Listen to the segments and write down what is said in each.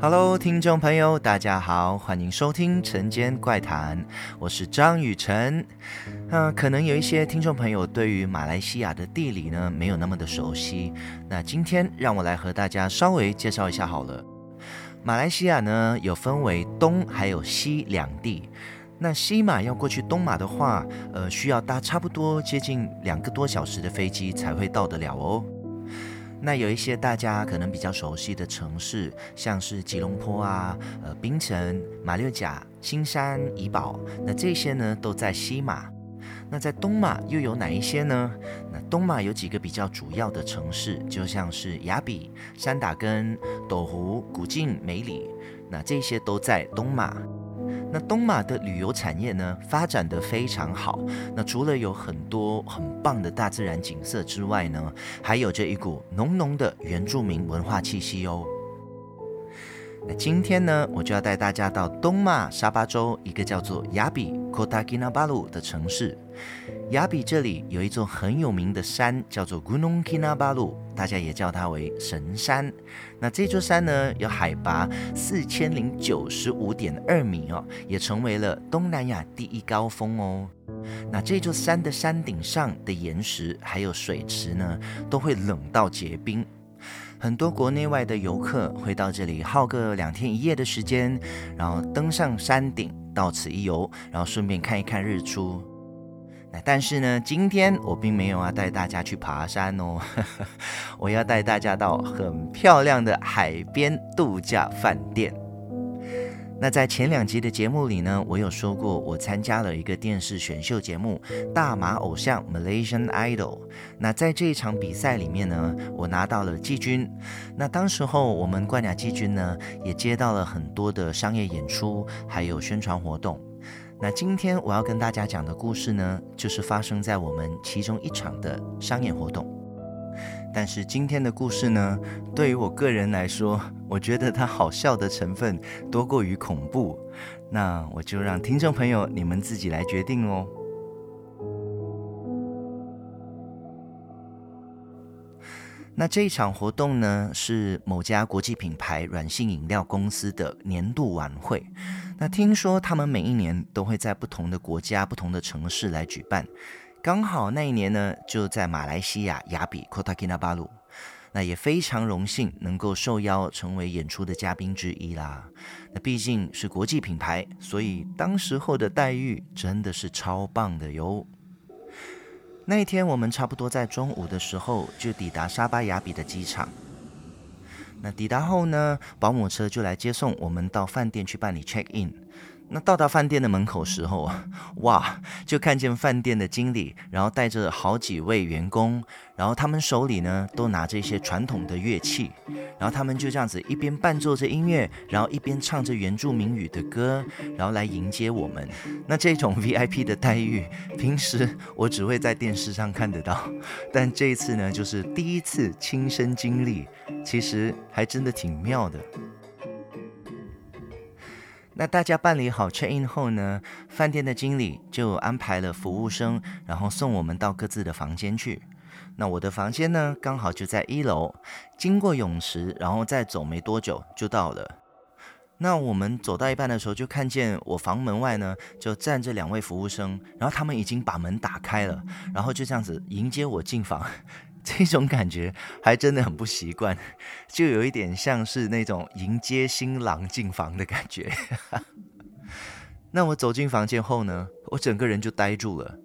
Hello，听众朋友，大家好，欢迎收听《晨间怪谈》，我是张雨晨。嗯、可能有一些听众朋友对于马来西亚的地理呢没有那么的熟悉，那今天让我来和大家稍微介绍一下好了。马来西亚呢有分为东还有西两地，那西马要过去东马的话，呃，需要搭差不多接近两个多小时的飞机才会到得了哦。那有一些大家可能比较熟悉的城市，像是吉隆坡啊、呃、槟城、马六甲、新山、怡保，那这些呢都在西马。那在东马又有哪一些呢？那东马有几个比较主要的城市，就像是雅比、三打根、斗湖、古晋、美里，那这些都在东马。那东马的旅游产业呢，发展得非常好。那除了有很多很棒的大自然景色之外呢，还有着一股浓浓的原住民文化气息哦。那今天呢，我就要带大家到东马沙巴州一个叫做雅比 Kota Kinabalu 的城市。雅比这里有一座很有名的山，叫做 Gunung Kinabalu，大家也叫它为神山。那这座山呢，有海拔四千零九十五点二米哦，也成为了东南亚第一高峰哦。那这座山的山顶上的岩石还有水池呢，都会冷到结冰。很多国内外的游客会到这里耗个两天一夜的时间，然后登上山顶，到此一游，然后顺便看一看日出。那但是呢，今天我并没有要带大家去爬山哦，我要带大家到很漂亮的海边度假饭店。那在前两集的节目里呢，我有说过，我参加了一个电视选秀节目《大马偶像 Malaysian Idol》。那在这一场比赛里面呢，我拿到了季军。那当时候我们冠亚季军呢，也接到了很多的商业演出，还有宣传活动。那今天我要跟大家讲的故事呢，就是发生在我们其中一场的商业活动。但是今天的故事呢，对于我个人来说，我觉得它好笑的成分多过于恐怖。那我就让听众朋友你们自己来决定哦。那这一场活动呢，是某家国际品牌软性饮料公司的年度晚会。那听说他们每一年都会在不同的国家、不同的城市来举办。刚好那一年呢，就在马来西亚雅比 Kota Kinabalu，那也非常荣幸能够受邀成为演出的嘉宾之一啦。那毕竟是国际品牌，所以当时候的待遇真的是超棒的哟。那一天我们差不多在中午的时候就抵达沙巴雅比的机场。那抵达后呢，保姆车就来接送我们到饭店去办理 check in。那到达饭店的门口时候啊，哇，就看见饭店的经理，然后带着好几位员工，然后他们手里呢都拿着一些传统的乐器，然后他们就这样子一边伴奏着音乐，然后一边唱着原住民语的歌，然后来迎接我们。那这种 VIP 的待遇，平时我只会在电视上看得到，但这一次呢，就是第一次亲身经历，其实还真的挺妙的。那大家办理好 check in 后呢，饭店的经理就安排了服务生，然后送我们到各自的房间去。那我的房间呢，刚好就在一楼，经过泳池，然后再走没多久就到了。那我们走到一半的时候，就看见我房门外呢，就站着两位服务生，然后他们已经把门打开了，然后就这样子迎接我进房。这种感觉还真的很不习惯，就有一点像是那种迎接新郎进房的感觉。那我走进房间后呢，我整个人就呆住了，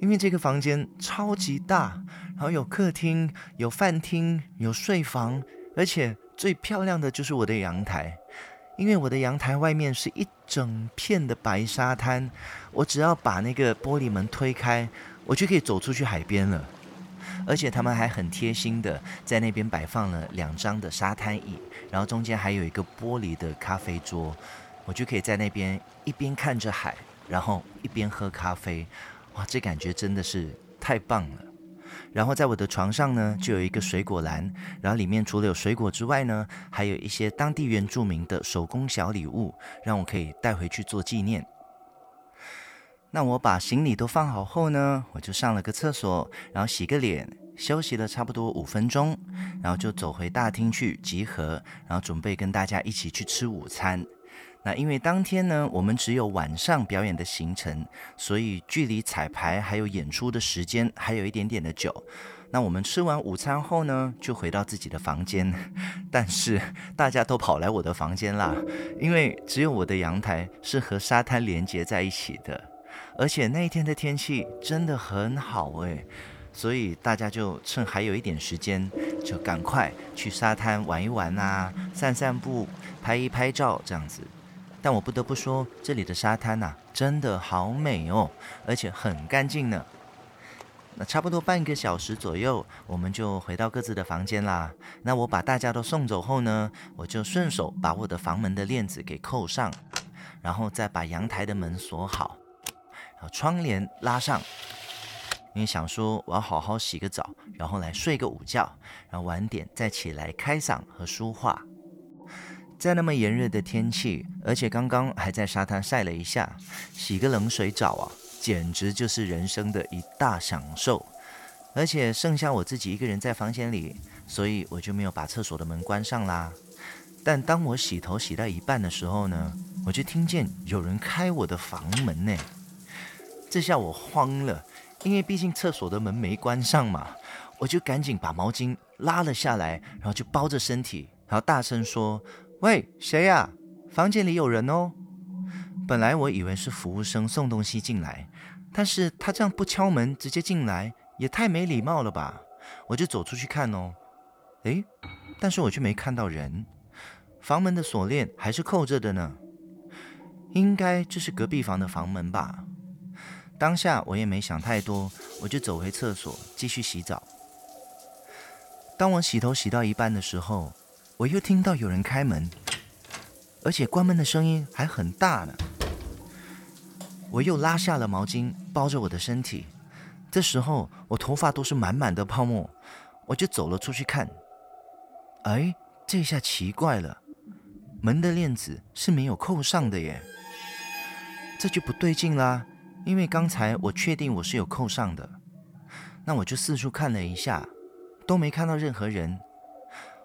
因为这个房间超级大，然后有客厅、有饭厅、有睡房，而且最漂亮的就是我的阳台，因为我的阳台外面是一整片的白沙滩，我只要把那个玻璃门推开，我就可以走出去海边了。而且他们还很贴心的在那边摆放了两张的沙滩椅，然后中间还有一个玻璃的咖啡桌，我就可以在那边一边看着海，然后一边喝咖啡，哇，这感觉真的是太棒了。然后在我的床上呢，就有一个水果篮，然后里面除了有水果之外呢，还有一些当地原住民的手工小礼物，让我可以带回去做纪念。那我把行李都放好后呢，我就上了个厕所，然后洗个脸，休息了差不多五分钟，然后就走回大厅去集合，然后准备跟大家一起去吃午餐。那因为当天呢，我们只有晚上表演的行程，所以距离彩排还有演出的时间还有一点点的久。那我们吃完午餐后呢，就回到自己的房间，但是大家都跑来我的房间啦，因为只有我的阳台是和沙滩连接在一起的，而且那一天的天气真的很好诶，所以大家就趁还有一点时间，就赶快去沙滩玩一玩啊，散散步，拍一拍照这样子。但我不得不说，这里的沙滩呐，真的好美哦，而且很干净呢。那差不多半个小时左右，我们就回到各自的房间啦。那我把大家都送走后呢，我就顺手把我的房门的链子给扣上，然后再把阳台的门锁好，然后窗帘拉上，因为想说我要好好洗个澡，然后来睡个午觉，然后晚点再起来开嗓和说话。在那么炎热的天气，而且刚刚还在沙滩晒了一下，洗个冷水澡啊。简直就是人生的一大享受，而且剩下我自己一个人在房间里，所以我就没有把厕所的门关上啦。但当我洗头洗到一半的时候呢，我就听见有人开我的房门呢。这下我慌了，因为毕竟厕所的门没关上嘛，我就赶紧把毛巾拉了下来，然后就包着身体，然后大声说：“喂，谁呀？房间里有人哦。”本来我以为是服务生送东西进来，但是他这样不敲门直接进来，也太没礼貌了吧！我就走出去看哦，诶，但是我却没看到人，房门的锁链还是扣着的呢，应该这是隔壁房的房门吧。当下我也没想太多，我就走回厕所继续洗澡。当我洗头洗到一半的时候，我又听到有人开门，而且关门的声音还很大呢。我又拉下了毛巾，包着我的身体。这时候，我头发都是满满的泡沫。我就走了出去看。哎，这下奇怪了，门的链子是没有扣上的耶。这就不对劲啦，因为刚才我确定我是有扣上的。那我就四处看了一下，都没看到任何人。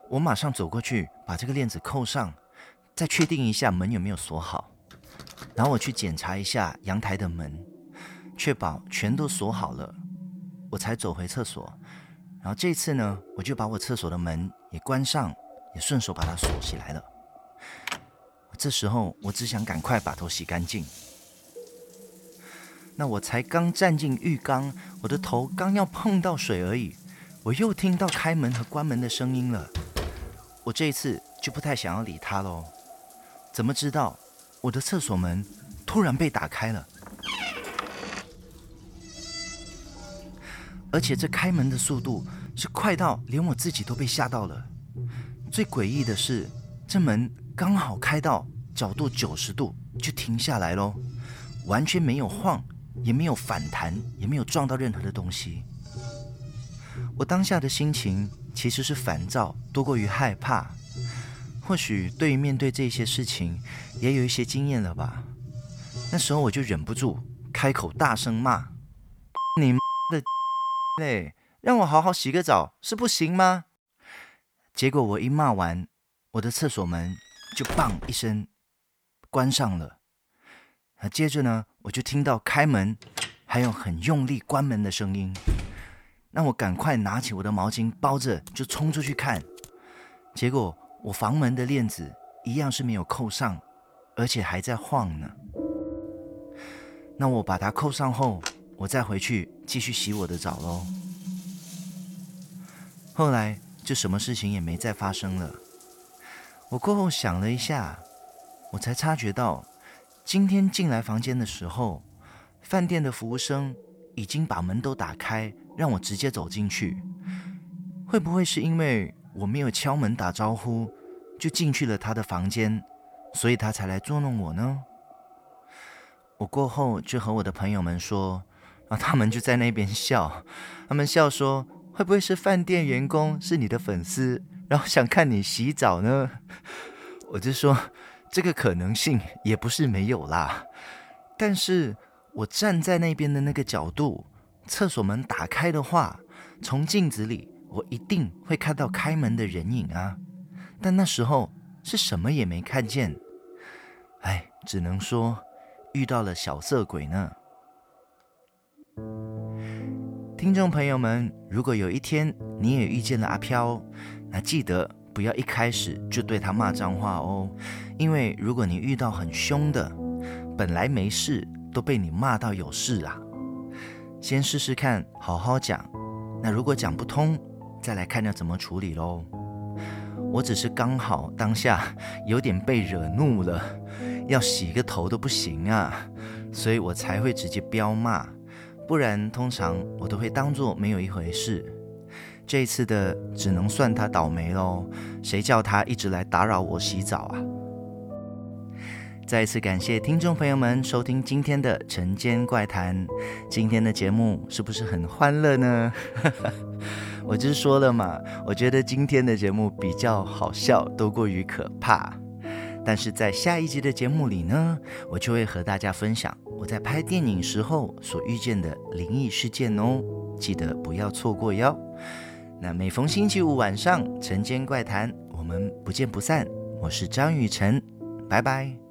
我马上走过去，把这个链子扣上，再确定一下门有没有锁好。然后我去检查一下阳台的门，确保全都锁好了，我才走回厕所。然后这次呢，我就把我厕所的门也关上，也顺手把它锁起来了。这时候我只想赶快把头洗干净。那我才刚站进浴缸，我的头刚要碰到水而已，我又听到开门和关门的声音了。我这一次就不太想要理他喽。怎么知道？我的厕所门突然被打开了，而且这开门的速度是快到连我自己都被吓到了。最诡异的是，这门刚好开到角度九十度就停下来喽，完全没有晃，也没有反弹，也没有撞到任何的东西。我当下的心情其实是烦躁多过于害怕。或许对于面对这些事情，也有一些经验了吧。那时候我就忍不住开口大声骂：“你妈的 嘞，让我好好洗个澡是不行吗？”结果我一骂完，我的厕所门就“砰”一声关上了。啊，接着呢，我就听到开门还有很用力关门的声音。那我赶快拿起我的毛巾包着，就冲出去看。结果。我房门的链子一样是没有扣上，而且还在晃呢。那我把它扣上后，我再回去继续洗我的澡喽。后来就什么事情也没再发生了。我过后想了一下，我才察觉到，今天进来房间的时候，饭店的服务生已经把门都打开，让我直接走进去。会不会是因为？我没有敲门打招呼，就进去了他的房间，所以他才来捉弄我呢。我过后就和我的朋友们说，然后他们就在那边笑，他们笑说，会不会是饭店员工是你的粉丝，然后想看你洗澡呢？我就说，这个可能性也不是没有啦，但是我站在那边的那个角度，厕所门打开的话，从镜子里我一定会看到开门的人影啊，但那时候是什么也没看见。哎，只能说遇到了小色鬼呢。听众朋友们，如果有一天你也遇见了阿飘，那记得不要一开始就对他骂脏话哦，因为如果你遇到很凶的，本来没事都被你骂到有事啊。先试试看，好好讲。那如果讲不通，再来看要怎么处理喽。我只是刚好当下有点被惹怒了，要洗个头都不行啊，所以我才会直接飙骂。不然，通常我都会当作没有一回事。这次的只能算他倒霉喽，谁叫他一直来打扰我洗澡啊？再次感谢听众朋友们收听今天的晨间怪谈。今天的节目是不是很欢乐呢？我就是说了嘛，我觉得今天的节目比较好笑，多过于可怕。但是在下一集的节目里呢，我就会和大家分享我在拍电影时候所遇见的灵异事件哦，记得不要错过哟。那每逢星期五晚上《晨间怪谈》，我们不见不散。我是张雨晨，拜拜。